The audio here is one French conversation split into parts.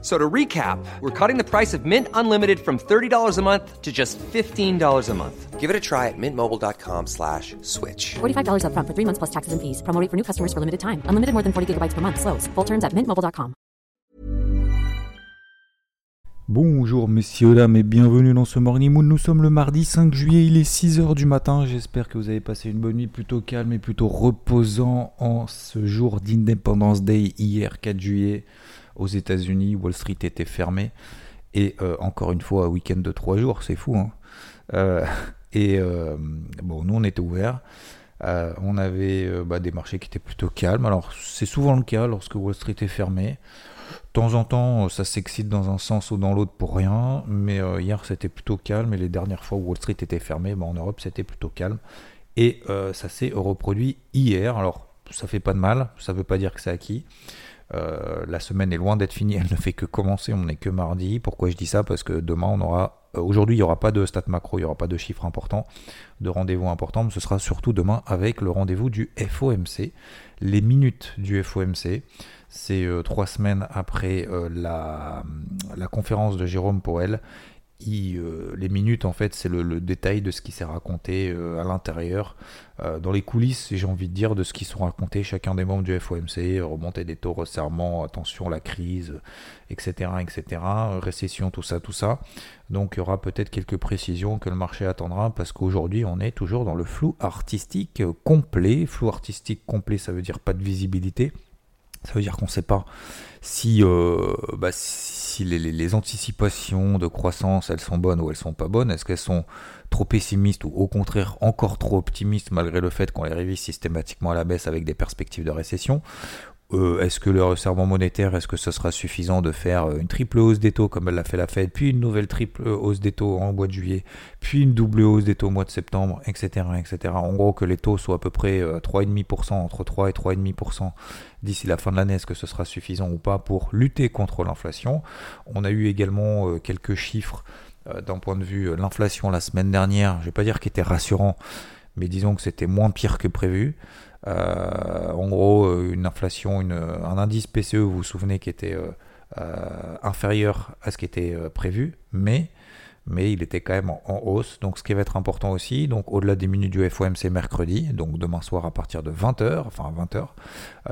So to recap, we're cutting the price of Mint Unlimited from $30 a month to just $15 a month. Give it a try at mintmobile.com slash switch. $45 upfront for three months plus taxes and fees. Promo rate for new customers for limited time. Unlimited more than 40 gigabytes per month. Slows. Full terms at mintmobile.com. Bonjour messieurs, dames et bienvenue dans ce Morning Moon. Nous sommes le mardi 5 juillet, il est 6h du matin. J'espère que vous avez passé une bonne nuit plutôt calme et plutôt reposant en ce jour d'Independence Day hier 4 juillet aux États-Unis. Wall Street était fermé et euh, encore une fois un week-end de 3 jours, c'est fou. Hein Euh, et euh, bon, nous on était ouverts. On avait bah, des marchés qui étaient plutôt calmes. Alors c'est souvent le cas lorsque Wall Street est fermé. De temps en temps, ça s'excite dans un sens ou dans l'autre pour rien, mais hier c'était plutôt calme et les dernières fois où Wall Street était fermé, bah, en Europe c'était plutôt calme. Et ça s'est reproduit hier. Alors ça fait pas de mal, ça veut pas dire que c'est acquis. Euh, la semaine est loin d'être finie, elle ne fait que commencer, on n'est que mardi. Pourquoi je dis ça? Parce que demain on aura, euh, aujourd'hui il n'y aura pas de stats macro, il n'y aura pas de chiffres importants, de rendez-vous importants, mais ce sera surtout demain avec le rendez-vous du FOMC, les minutes du FOMC. C'est euh, trois semaines après la, la conférence de Jérôme Powell. Euh, les minutes, en fait, c'est le, détail de ce qui s'est raconté euh, à l'intérieur, euh, dans les coulisses, j'ai envie de dire, de ce qui sont racontés chacun des membres du FOMC, remontée des taux, resserrement, attention, la crise, etc., etc., récession, tout ça, tout ça. Donc il y aura peut-être quelques précisions que le marché attendra, parce qu'aujourd'hui, on est toujours dans le flou artistique complet. Flou artistique complet, ça veut dire pas de visibilité. Ça veut dire qu'on ne sait pas si, bah, si les, anticipations de croissance, elles sont bonnes ou elles sont pas bonnes. Est-ce qu'elles sont trop pessimistes ou au contraire encore trop optimistes malgré le fait qu'on les révise systématiquement à la baisse avec des perspectives de récession? Euh, Est-ce que le resserrement monétaire, est-ce que ce sera suffisant de faire euh, une triple hausse des taux comme elle l'a fait la Fed, puis une nouvelle triple hausse des taux en mois de juillet, puis une double hausse des taux au mois de septembre, etc. etc. En gros, que les taux soient à peu près euh, 3,5%, entre 3 et 3,5% d'ici la fin de l'année, est-ce que ce sera suffisant ou pas pour lutter contre l'inflation? On a eu également euh, quelques chiffres euh, d'un point de vue euh, l'inflation la semaine dernière, je ne vais pas dire qu'il était rassurant, mais disons que c'était moins pire que prévu. Euh, en gros, euh, une inflation, une- un indice PCE, vous vous souvenez, qui était euh, euh, inférieur à ce qui était euh, prévu, mais, mais il était quand même en, hausse. Donc ce qui va être important aussi, donc au-delà des minutes du FOMC mercredi, donc demain soir à partir de 20h, enfin 20h, euh,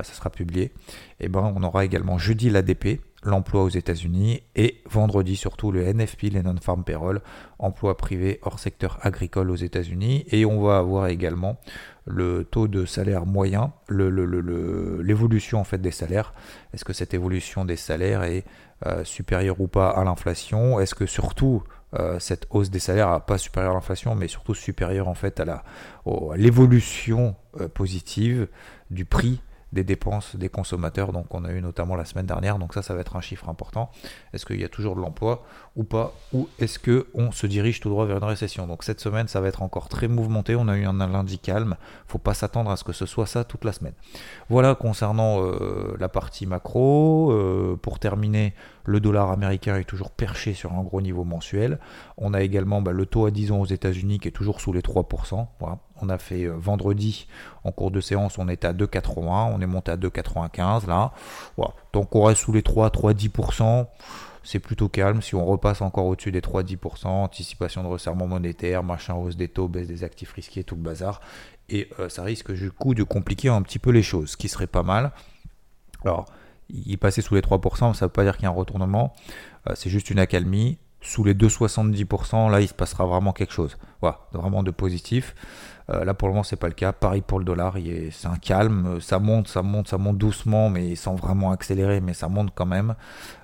ça sera publié, et ben on aura également jeudi l'ADP, l'emploi aux États-Unis, et vendredi surtout le NFP, les non-farm payroll, emploi privé hors secteur agricole aux États-Unis, et on va avoir également le taux de salaire moyen, l'évolution en fait des salaires. Est-ce que cette évolution des salaires est euh, supérieure ou pas à l'inflation? Est-ce que surtout euh, cette hausse des salaires pas supérieure à l'inflation, mais surtout supérieure en fait à l'évolution euh, positive du prix des dépenses des consommateurs, donc on a eu notamment la semaine dernière, donc ça, ça va être un chiffre important. Est-ce qu'il y a toujours de l'emploi ou pas? Ou est-ce que on se dirige tout droit vers une récession? Donc cette semaine, ça va être encore très mouvementé. On a eu un lundi calme. Faut pas s'attendre à ce que ce soit ça toute la semaine. Voilà concernant euh, la partie macro. Euh, pour terminer, le dollar américain est toujours perché sur un gros niveau mensuel. On a également bah, le taux à 10 ans aux États-Unis qui est toujours sous les 3%. Voilà. On a fait euh, vendredi en cours de séance, on était à 2,81, on est monté à 2,95 là. Voilà. Donc on reste sous les 3, 3,10%. C'est plutôt calme. Si on repasse encore au-dessus des 3-10%, anticipation de resserrement monétaire, machin, hausse des taux, baisse des actifs risqués, tout le bazar. Et euh, ça risque du coup de compliquer un petit peu les choses, ce qui serait pas mal. Alors, il passait sous les 3%, ça ne veut pas dire qu'il y a un retournement, euh, c'est juste une accalmie. Sous les 2,70%, là, il se passera vraiment quelque chose. Voilà, vraiment de positif. Euh, là, pour le moment, c'est pas le cas. Pareil pour le dollar, c'est un calme. Ça monte, ça monte, ça monte doucement, mais sans vraiment accélérer, mais ça monte quand même.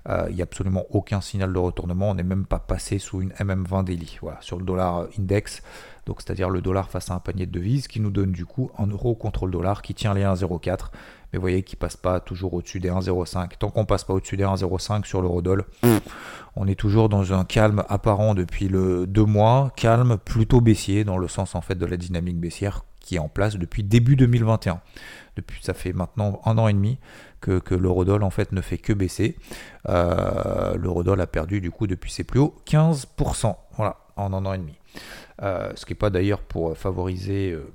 Euh, il n'y a absolument aucun signal de retournement. On n'est même pas passé sous une MM20 daily. Voilà, sur le dollar index. Donc, c'est-à-dire le dollar face à un panier de devises qui nous donne du coup un euro contre le dollar qui tient les 1,04. Mais vous voyez qu'il passe pas toujours au-dessus des 1,05. Tant qu'on passe pas au-dessus des 1,05 sur l'eurodoll, on est toujours dans un calme apparent depuis le deux mois, calme plutôt baissier dans le sens en fait de la dynamique baissière qui est en place depuis début 2021. Depuis ça fait maintenant un an et demi que, que l'eurodoll en fait ne fait que baisser. Euh, l'eurodoll a perdu du coup depuis ses plus hauts 15%, voilà, en un an et demi. Euh, ce qui n'est pas d'ailleurs pour favoriser euh,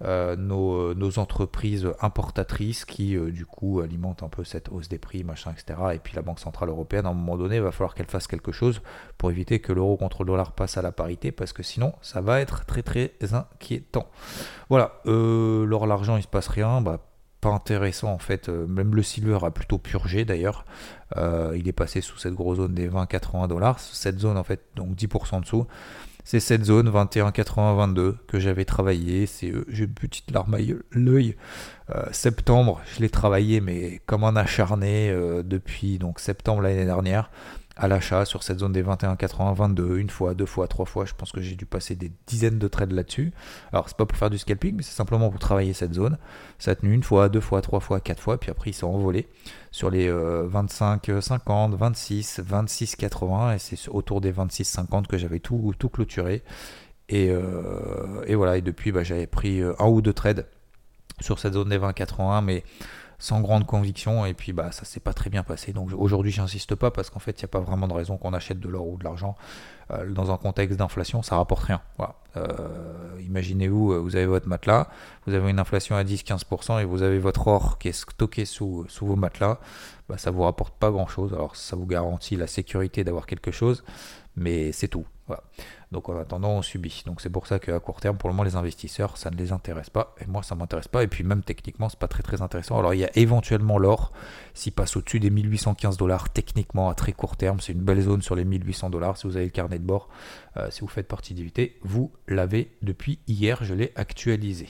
nos, entreprises importatrices qui du coup alimentent un peu cette hausse des prix, machin, etc. Et puis la Banque Centrale Européenne, à un moment donné, va falloir qu'elle fasse quelque chose pour éviter que l'euro contre le dollar passe à la parité, parce que sinon ça va être très très inquiétant. Voilà, l'or, l'argent, il se passe rien, bah, pas intéressant en fait. Euh, même le silver a plutôt purgé d'ailleurs. Euh, il est passé sous cette grosse zone des 20-80 dollars. Cette zone en fait, donc 10% en dessous. C'est cette zone 21-80-22 que j'avais travaillé. C'est, euh, j'ai une petite larme à l'œil. septembre, je l'ai travaillé, mais comme un acharné depuis donc septembre l'année dernière à l'achat sur cette zone des 21, 80, 22, une fois, deux fois, trois fois. Je pense que j'ai dû passer des dizaines de trades là-dessus. Alors, c'est pas pour faire du scalping, mais c'est simplement pour travailler cette zone. Ça a tenu une fois, deux fois, trois fois, quatre fois, puis après, ils sont envolés sur les 25, 50, 26, 26, 80, et c'est autour des 26, 50 que j'avais tout, clôturé. Et, euh, et voilà, et depuis, bah, j'avais pris euh, un ou deux trades sur cette zone des 20, 81, mais sans grande conviction et puis bah ça s'est pas très bien passé. Donc aujourd'hui j'insiste pas parce qu'en fait il n'y a pas vraiment de raison qu'on achète de l'or ou de l'argent euh, dans un contexte d'inflation. Ça rapporte rien. Voilà. Euh, imaginez-vous euh, vous avez votre matelas vous avez une inflation à 10-15% et vous avez votre or qui est stocké sous, sous vos matelas bah, ça vous rapporte pas grand chose alors ça vous garantit la sécurité d'avoir quelque chose mais c'est tout voilà. Donc en attendant, on subit. Donc c'est pour ça qu'à court terme, pour le moment, les investisseurs, ça ne les intéresse pas. Et moi, ça ne m'intéresse pas. Et puis même techniquement, c'est pas très très intéressant. Alors il y a éventuellement l'or, s'il passe au-dessus des 1815 dollars, techniquement à très court terme, c'est une belle zone sur les 1800 dollars. Si vous avez le carnet de bord, euh, si vous faites partie d'IVT, vous l'avez depuis hier, je l'ai actualisé.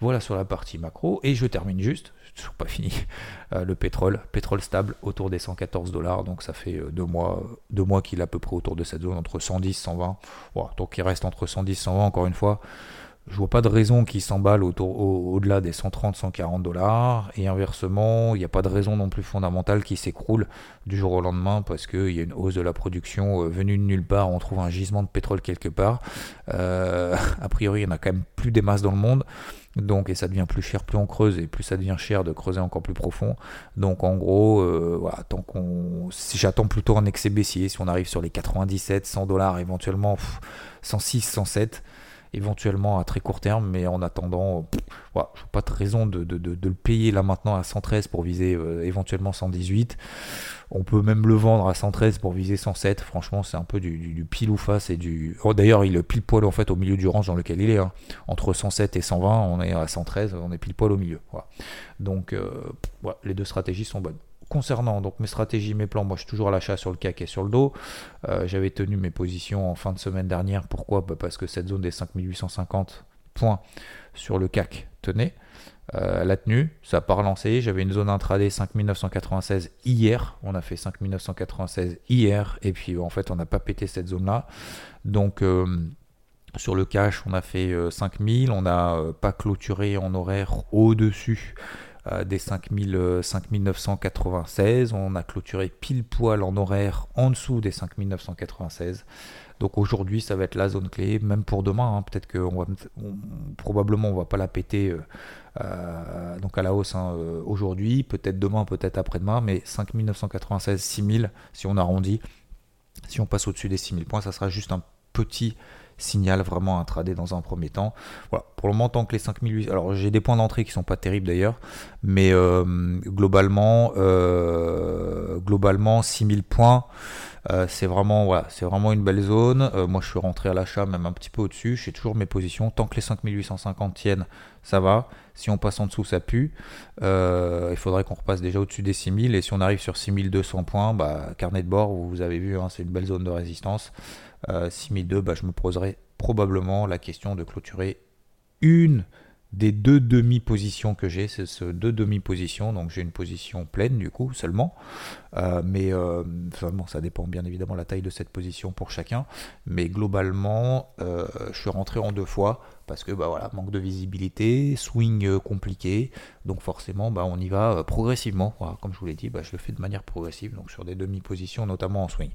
Voilà sur la partie macro. Et je termine juste, pas fini. Euh, le pétrole, pétrole stable autour des 114 dollars, donc ça fait euh, deux mois, deux mois qu'il est à peu près autour de cette zone entre 110 120. donc il reste entre 110 120 encore une fois. Je vois pas de raison qu'il s'emballe au-delà des 130-140 dollars. Et inversement, il n'y a pas de raison non plus fondamentale qui s'écroule du jour au lendemain parce qu'il y a une hausse de la production euh, venue de nulle part. On trouve un gisement de pétrole quelque part. a priori, il y en a quand même plus des masses dans le monde. Donc, et ça devient plus cher, plus on creuse, et plus ça devient cher de creuser encore plus profond. Donc, en gros, euh, tant qu'on, si j'attends plutôt un excès baissier, si on arrive sur les 97, 100 dollars, éventuellement 106, 107, éventuellement à très court terme, mais en attendant, voilà, je n'ai pas de raison de, le payer là maintenant à 113 pour viser euh, éventuellement 118. On peut même le vendre à 113 pour viser 107. Franchement, c'est un peu du, pile ou face et du. Oh, d'ailleurs, il est pile poil en fait au milieu du range dans lequel il est. Hein. Entre 107 et 120, on est à 113, on est pile poil au milieu. Donc, euh, les deux stratégies sont bonnes. Concernant donc mes stratégies, mes plans, moi je suis toujours à l'achat sur le CAC et sur le dos. Euh, j'avais tenu mes positions en fin de semaine dernière. Pourquoi? Bah, Parce que cette zone des 5850 points sur le CAC tenait. Euh, la tenue, ça n'a pas relancé. J'avais une zone intraday 5996 hier. On a fait 5996 hier. Et puis en fait, on n'a pas pété cette zone-là. Donc euh, sur le cash, on a fait 5000. On n'a pas clôturé en horaire au-dessus des 5000, 5996. On a clôturé pile poil en horaire en dessous des 5996. Donc aujourd'hui, ça va être la zone clé, même pour demain. Hein. Peut-être que va, probablement, on va pas la péter euh, euh, donc à la hausse hein, euh, aujourd'hui. Peut-être demain, peut-être après-demain, mais 5996, 6000, si on arrondit. Si on passe au-dessus des 6000 points, ça sera juste un petit signal vraiment intraday dans un premier temps. Voilà, pour le moment, tant que les 5800. Alors, j'ai des points d'entrée qui sont pas terribles d'ailleurs, mais globalement, globalement, 6000 points. Euh, c'est vraiment, c'est vraiment une belle zone. Euh, moi, je suis rentré à l'achat même un petit peu au-dessus. J'ai toujours mes positions. Tant que les 5850 tiennent, ça va. Si on passe en dessous, ça pue. Euh, il faudrait qu'on repasse déjà au-dessus des 6000. Et si on arrive sur 6200 points, bah, carnet de bord, vous avez vu, hein, c'est une belle zone de résistance. 6002, bah, je me poserai probablement la question de clôturer une des deux demi-positions que j'ai, c'est ce deux demi-positions, donc j'ai une position pleine du coup seulement, euh, mais euh, ça dépend bien évidemment la taille de cette position pour chacun, mais globalement euh, je suis rentré en deux fois parce que bah voilà manque de visibilité, swing compliqué, donc forcément bah, on y va progressivement, comme je vous l'ai dit, bah, je le fais de manière progressive, donc sur des demi-positions notamment en swing.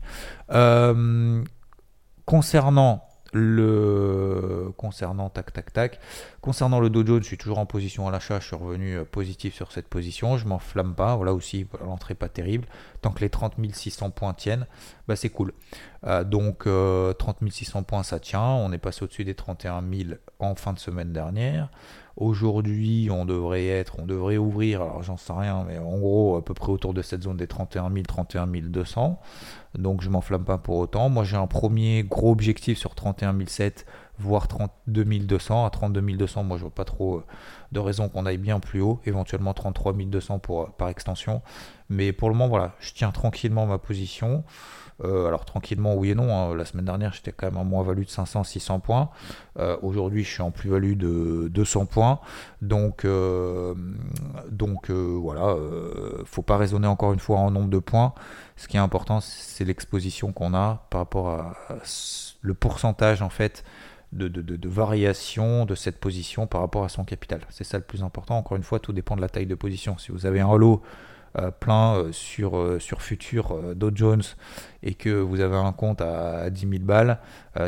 concernant Le concernant tac tac tac, concernant le Dow Jones, je suis toujours en position à l'achat, je suis revenu euh, positif sur cette position, je m'enflamme pas, voilà aussi l'entrée pas terrible, tant que les 30 600 points tiennent, bah c'est cool. Euh, donc 30 600 points ça tient, on est passé au-dessus des 31 000 en fin de semaine dernière. Aujourd'hui, on devrait être, on devrait ouvrir, alors j'en sais rien, mais en gros, à peu près autour de cette zone des 31 000, 31 200. Donc je m'enflamme pas pour autant. Moi, j'ai un premier gros objectif sur 31 700, voire 32 200. À 32 200, moi, je vois pas trop euh, de raison qu'on aille bien plus haut. Éventuellement 33 200 pour, euh, par extension. Mais pour le moment, voilà, je tiens tranquillement ma position. Euh, alors tranquillement, oui et non. Hein. La semaine dernière, j'étais quand même en moins-value de 500-600 points. Euh, aujourd'hui, je suis en plus-value de 200 points. Donc, euh, donc voilà, faut pas raisonner encore une fois en nombre de points. Ce qui est important, c'est l'exposition qu'on a par rapport à, le pourcentage en fait. De, variation de cette position par rapport à son capital. C'est ça le plus important. Encore une fois, tout dépend de la taille de position. Si vous avez un euh, plein euh, sur, euh, sur Dow Jones et que vous avez un compte à 10 000 balles,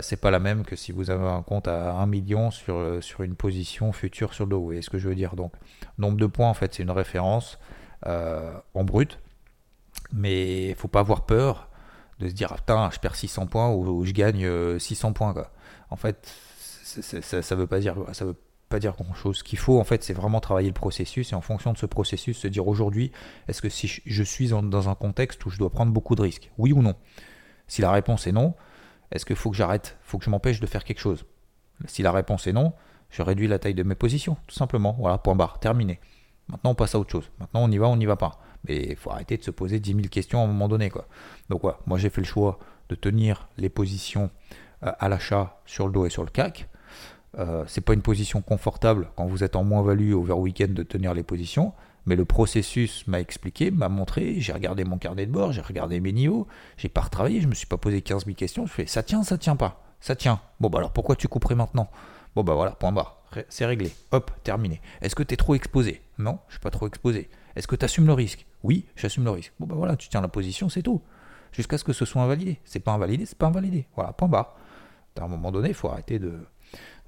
c'est pas la même que si vous avez un compte à 1 million sur, sur une position future sur Dow. Vous voyez ce que je veux dire? Donc, nombre de points, en fait, c'est une référence en brut, mais il faut pas avoir peur de se dire ah, putain je perds 600 points ou, je gagne 600 points quoi. En fait ça, ça veut pas dire ça veut pas dire grand chose. Ce qu'il faut, en fait, c'est vraiment travailler le processus et en fonction de ce processus, se dire aujourd'hui, est-ce que si je suis dans un contexte où je dois prendre beaucoup de risques Oui ou non? Si la réponse est non, est-ce qu'il faut que j'arrête faut que je m'empêche de faire quelque chose? Si la réponse est non, je réduis la taille de mes positions, tout simplement. Voilà, point barre, terminé. Maintenant, on passe à autre chose. Maintenant, on y va, on n'y va pas. Mais il faut arrêter de se poser 10 000 questions à un moment donné. Quoi. Donc, voilà, moi, j'ai fait le choix de tenir les positions euh, à l'achat sur le dos et sur le CAC. Euh, c'est pas une position confortable quand vous êtes en moins-value over week-end de tenir les positions, mais le processus m'a expliqué, m'a montré, j'ai regardé mon carnet de bord, j'ai regardé mes niveaux, j'ai pas retravaillé, je me suis pas posé 15 000 questions, je fais ça tient, ça tient pas, ça tient. Bon bah alors pourquoi tu couperais maintenant? Bon bah voilà, point barre, c'est réglé, hop, terminé. Est-ce que tu es trop exposé? Non, je suis pas trop exposé. Est-ce que tu assumes le risque? Oui, j'assume le risque. Bon bah voilà, tu tiens la position, c'est tout. Jusqu'à ce que ce soit invalidé. C'est pas invalidé, c'est pas invalidé. Voilà, point barre. À un moment donné, il faut arrêter de,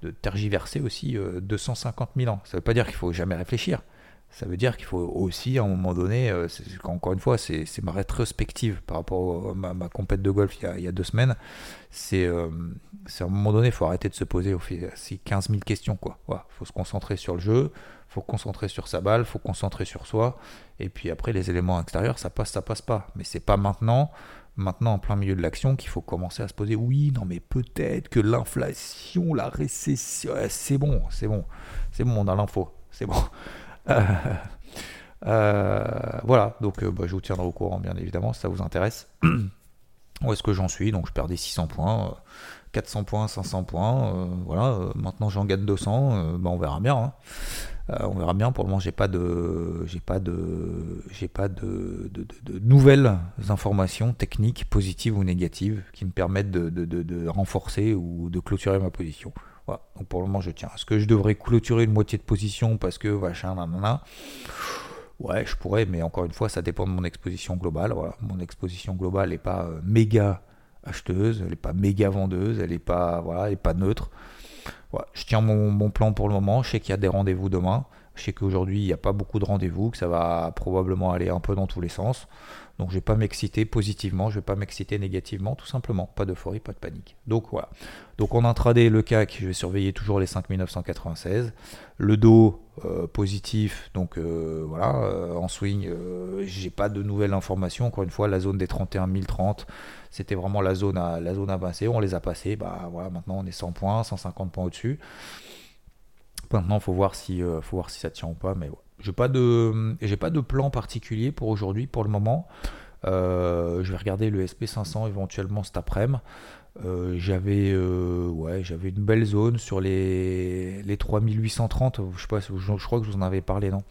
de tergiverser aussi 250 euh, 000 ans. Ça ne veut pas dire qu'il faut jamais réfléchir. Ça veut dire qu'il faut aussi, à un moment donné, euh, encore une fois, c'est ma rétrospective par rapport à ma, ma compète de golf il y a, deux semaines. Euh, c'est à un moment donné, il faut arrêter de se poser ces 15 000 questions. Il faut se concentrer sur le jeu, il faut concentrer sur sa balle, il faut concentrer sur soi. Et puis après, les éléments extérieurs, ça passe, ça passe pas. Mais c'est pas maintenant maintenant en plein milieu de l'action qu'il faut commencer à se poser oui non mais peut-être que l'inflation la récession c'est bon c'est bon c'est bon on a l'info c'est bon. Euh, euh, voilà donc euh, bah, je vous tiendrai au courant bien évidemment si ça vous intéresse. Où est-ce que j'en suis? Donc je perds des 600 points 400 points 500 points voilà maintenant j'en gagne 200 bah, on verra bien hein. Euh, on verra bien. Pour le moment, j'ai pas de, j'ai pas de, j'ai pas de, nouvelles informations techniques positives ou négatives qui me permettent de, renforcer ou de clôturer ma position. Voilà. Donc pour le moment, je tiens. Est-ce que je devrais clôturer une moitié de position parce que machin, nanana Ouais, je pourrais, mais encore une fois, ça dépend de mon exposition globale. Voilà. Mon exposition globale n'est pas euh, méga acheteuse, elle n'est pas méga vendeuse, elle n'est pas, voilà, pas neutre je tiens mon, plan pour le moment. Je sais qu'il y a des rendez-vous demain. Je sais qu'aujourd'hui, il n'y a pas beaucoup de rendez-vous, que ça va probablement aller un peu dans tous les sens. Donc, je ne vais pas m'exciter positivement, je ne vais pas m'exciter négativement, tout simplement. Pas d'euphorie, pas de panique. Donc, voilà. Donc, en intraday, le CAC, je vais surveiller toujours les 5996. Le dos, euh, positif. Donc, euh, voilà. Euh, en swing, j'ai pas de nouvelles informations. Encore une fois, la zone des 31 030 c'était vraiment la zone à, la zone à passer. On les a passés. Bah voilà, maintenant on est 100 points, 150 points au-dessus. Maintenant, faut voir si, euh, faut voir si ça tient ou pas. Mais j'ai pas de, j'ai pas de plan particulier pour aujourd'hui, pour le moment. Euh, je vais regarder le SP500 éventuellement cet après-midi. Euh, j'avais ouais, j'avais une belle zone sur les, les 3830. Je sais pas, je, crois que je vous en avais parlé, non?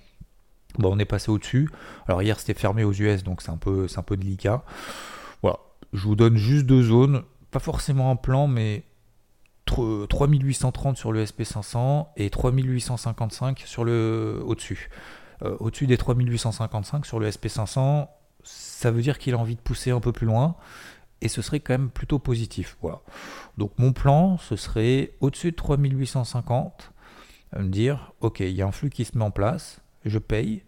Bon, on est passé au-dessus. Alors hier c'était fermé aux US, donc c'est un peu, c'est un peu délicat. Je vous donne juste deux zones, pas forcément un plan, mais 3830 sur le SP500 et 3855 sur le au-dessus. Euh, au-dessus des 3855 sur le SP500, ça veut dire qu'il a envie de pousser un peu plus loin. et ce serait quand même plutôt positif. Voilà. Donc mon plan, ce serait au-dessus de 3850, me dire, ok, il y a un flux qui se met en place, je paye,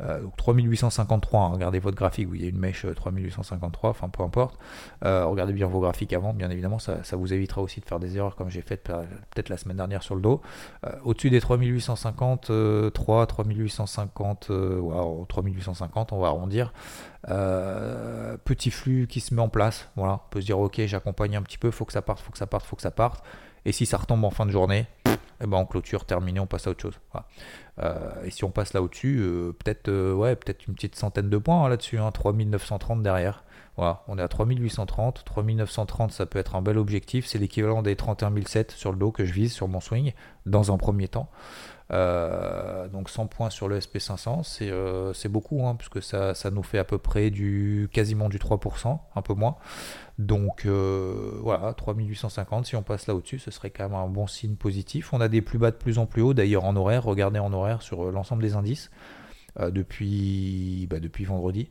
euh, donc 3853, hein, regardez votre graphique où il y a une mèche 3853, euh, enfin peu importe. Euh, regardez bien vos graphiques avant, bien évidemment, ça, vous évitera aussi de faire des erreurs comme j'ai fait peut-être la semaine dernière sur le dos. Au-dessus des 3850, 3, 3850, 3850, on va arrondir. petit flux qui se met en place, voilà, on peut se dire ok, j'accompagne un petit peu, faut que ça parte, faut que ça parte, faut que ça parte. Et si ça retombe en fin de journée, eh ben on clôture, terminé, on passe à autre chose. Euh, et si on passe là au-dessus, euh, peut-être euh, ouais, peut-être une petite centaine de points hein, là-dessus, hein, 3930 derrière. Voilà, on est à 3830, 3930 ça peut être un bel objectif, c'est l'équivalent des 31007 sur le dos que je vise sur mon swing dans un premier temps. Donc 100 points sur le SP500, c'est beaucoup, hein, puisque ça, ça, nous fait à peu près du quasiment du 3%, un peu moins. Donc euh, voilà, 3850, si on passe là au-dessus, ce serait quand même un bon signe positif. On a des plus bas de plus en plus haut, d'ailleurs en horaire, regardez en horaire sur euh, l'ensemble des indices. Euh, bah, depuis vendredi,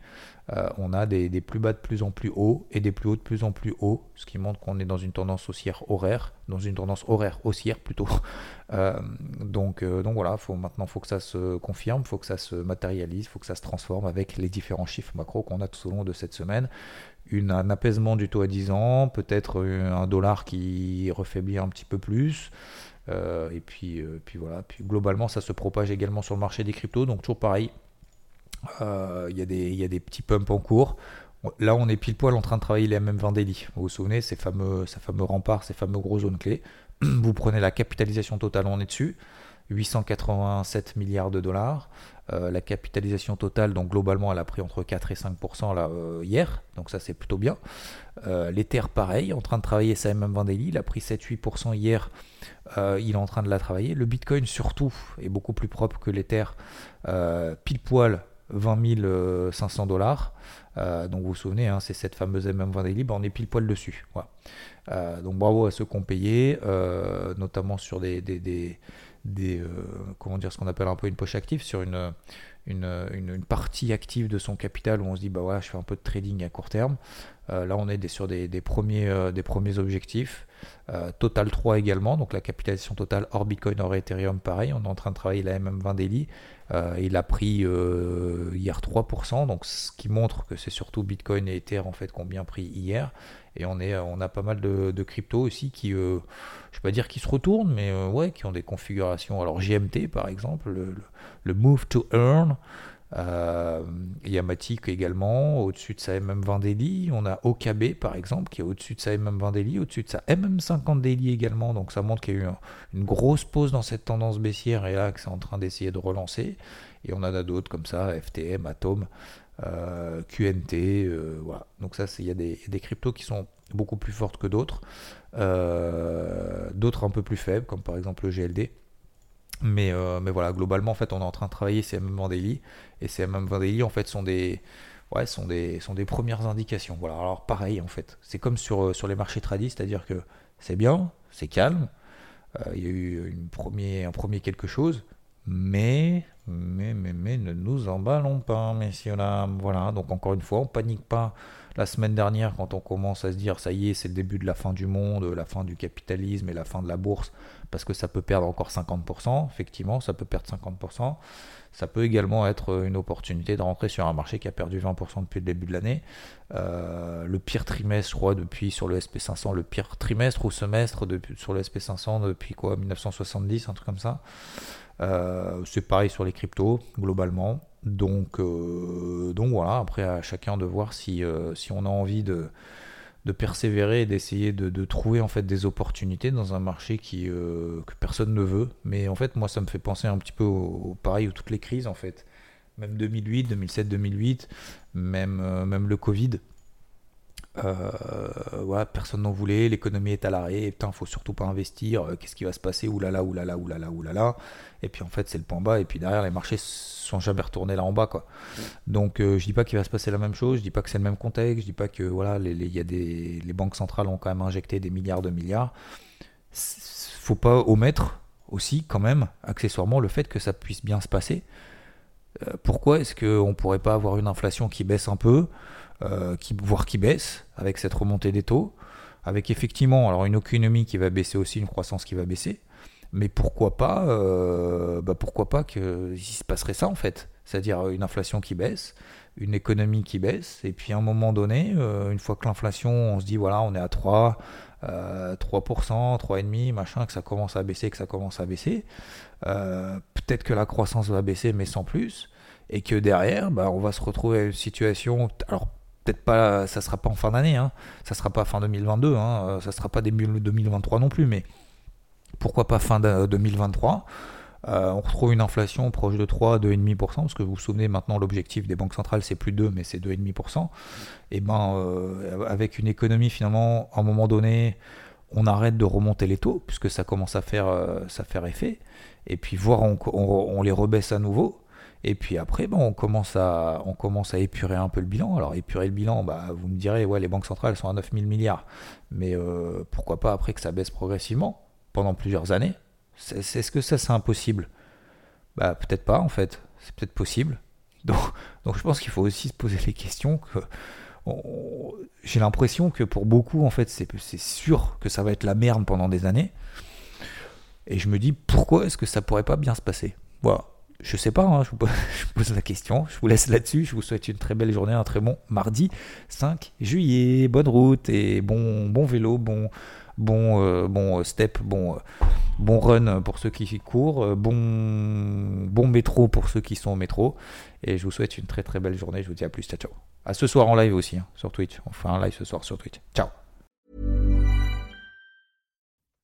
on a des, plus bas de plus en plus haut et des plus hauts de plus en plus haut, ce qui montre qu'on est dans une tendance haussière horaire, dans une tendance horaire haussière plutôt. donc, donc voilà, maintenant il faut que ça se confirme, il faut que ça se matérialise, il faut que ça se transforme avec les différents chiffres macro qu'on a tout au long de cette semaine un apaisement du taux à 10 ans, peut-être un dollar qui refaiblit un petit peu plus. Euh, et puis, euh, puis voilà, puis globalement ça se propage également sur le marché des cryptos, donc toujours pareil, euh, il y, a des petits pumps en cours. Là on est pile poil en train de travailler les MM20 daily. Vous vous souvenez, ces fameux, ces fameux remparts, ces fameux gros zones clés. Vous prenez la capitalisation totale, on est dessus. 887 milliards de dollars. Euh, la capitalisation totale, donc globalement, elle a pris entre 4 et 5% là, euh, hier, donc ça c'est plutôt bien. Euh, L'Ether, pareil, en train de travailler sa MM20 daily, il a pris 7-8% hier, il est en train de la travailler. Le Bitcoin, surtout, est beaucoup plus propre que l'Ether, pile poil 20 500 dollars. donc vous vous souvenez, hein, c'est cette fameuse MM20 daily, bah, on est pile poil dessus. donc bravo à ceux qui ont payé, notamment sur des des euh, comment dire ce qu'on appelle un peu une poche active sur une, partie active de son capital où on se dit bah voilà je fais un peu de trading à court terme euh, là on est sur des, premiers, euh, des premiers objectifs Total 3 également donc la capitalisation totale hors Bitcoin hors Ethereum pareil on est en train de travailler la MM20 daily il a pris hier 3% donc ce qui montre que c'est surtout Bitcoin et Ether en fait qui ont bien pris hier et on, est, on a pas mal de, de cryptos aussi qui, euh, je ne vais pas dire qui se retournent, mais euh, ouais, qui ont des configurations. Alors GMT par exemple, le, Move to Earn, euh, Yamatic également, au-dessus de sa MM20 Daily. On a OKB par exemple, qui est au-dessus de sa MM20 Daily, au-dessus de sa MM50 Daily également. Donc ça montre qu'il y a eu une grosse pause dans cette tendance baissière et là que c'est en train d'essayer de relancer. Et on en a d'autres comme ça, FTM, Atom. Euh, QNT, euh, voilà. Donc ça, il y, a des cryptos qui sont beaucoup plus fortes que d'autres, euh, d'autres un peu plus faibles, comme par exemple le GLD. Mais, mais voilà, globalement, en fait, on est en train de travailler ces MM Daily, et ces MM Daily, en fait, sont des, ouais, sont des, sont des premières indications. Voilà, alors pareil, en fait, c'est comme sur, sur les marchés tradis, c'est-à-dire que c'est bien, c'est calme, il y a eu un premier quelque chose, mais, mais, mais, mais, ne nous emballons pas, messieurs, dames. Voilà, donc encore une fois, on panique pas. La semaine dernière, quand on commence à se dire, ça y est, c'est le début de la fin du monde, la fin du capitalisme et la fin de la bourse, parce que ça peut perdre encore 50%, effectivement, ça peut perdre 50%. Ça peut également être une opportunité de rentrer sur un marché qui a perdu 20% depuis le début de l'année. Euh, le pire trimestre, je crois, depuis sur le SP500, le pire trimestre ou semestre sur le SP500 depuis quoi 1970, un truc comme ça. Euh, c'est pareil sur les cryptos, globalement. Donc, euh, donc voilà, après à chacun de voir si, si on a envie de, de persévérer et d'essayer de, trouver en fait des opportunités dans un marché qui, que personne ne veut. Mais en fait, moi, ça me fait penser un petit peu au, pareil, aux toutes les crises en fait. Même 2008, 2007, 2008, même, même le Covid. Euh, personne n'en voulait, l'économie est à l'arrêt, putain, faut surtout pas investir, euh, qu'est-ce qui va se passer, oulala, oulala, oulala, oulala. Et puis en fait, c'est le point bas, et puis derrière, les marchés sont jamais retournés là en bas, quoi. Donc euh, je dis pas qu'il va se passer la même chose, je dis pas que c'est le même contexte, je dis pas que voilà, les, y a des, les banques centrales ont quand même injecté des milliards de milliards. Faut pas omettre aussi, quand même, accessoirement, le fait que ça puisse bien se passer. pourquoi est-ce qu'on pourrait pas avoir une inflation qui baisse un peu? euh, qui, voire qui baisse avec cette remontée des taux, avec effectivement alors une économie qui va baisser aussi, une croissance qui va baisser. Mais pourquoi pas, euh, bah pourquoi pas qu'il se passerait ça en fait, c'est-à-dire une inflation qui baisse, une économie qui baisse, et puis à un moment donné, euh, une fois que l'inflation, on se dit voilà, on est à 3, 3%, 3,5%, machin, que ça commence à baisser, que ça commence à baisser, peut-être que la croissance va baisser, mais sans plus, et que derrière, bah, on va se retrouver à une situation, alors peut-être pas, ça sera pas en fin d'année, hein, ça sera pas fin 2022, hein, ça sera pas début 2023 non plus, mais pourquoi pas fin 2023 euh, on retrouve une inflation proche de 3, 2,5%, parce que vous vous souvenez maintenant l'objectif des banques centrales c'est plus 2, mais c'est 2,5%. Et ben euh, avec une économie finalement, à un moment donné, on arrête de remonter les taux, puisque ça commence à faire, euh, ça faire effet, et puis voir on les rebaisse à nouveau, et puis après, bon, on, commence à, on commence à épurer un peu le bilan. Alors, épurer le bilan, bah, vous me direz, ouais, les banques centrales sont à 9000 milliards. Mais euh, pourquoi pas après que ça baisse progressivement pendant plusieurs années? Est-ce que ça, c'est impossible? Bah, peut-être pas, en fait. C'est peut-être possible. Donc, donc, je pense qu'il faut aussi se poser les questions que. J'ai l'impression que pour beaucoup, en fait, c'est sûr que ça va être la merde pendant des années. Et je me dis, pourquoi est-ce que ça pourrait pas bien se passer? Voilà. Je sais pas, hein, je, vous pose, la question. Je vous laisse là-dessus. Je vous souhaite une très belle journée, un très bon mardi 5 juillet. Bonne route et bon, bon vélo, bon, bon, euh, bon step, bon, euh, bon run pour ceux qui courent, euh, bon, métro pour ceux qui sont au métro. Et je vous souhaite une très très belle journée. Je vous dis à plus. Ciao, ciao. À ce soir en live aussi, hein, sur Twitch. Un live ce soir sur Twitch. Ciao.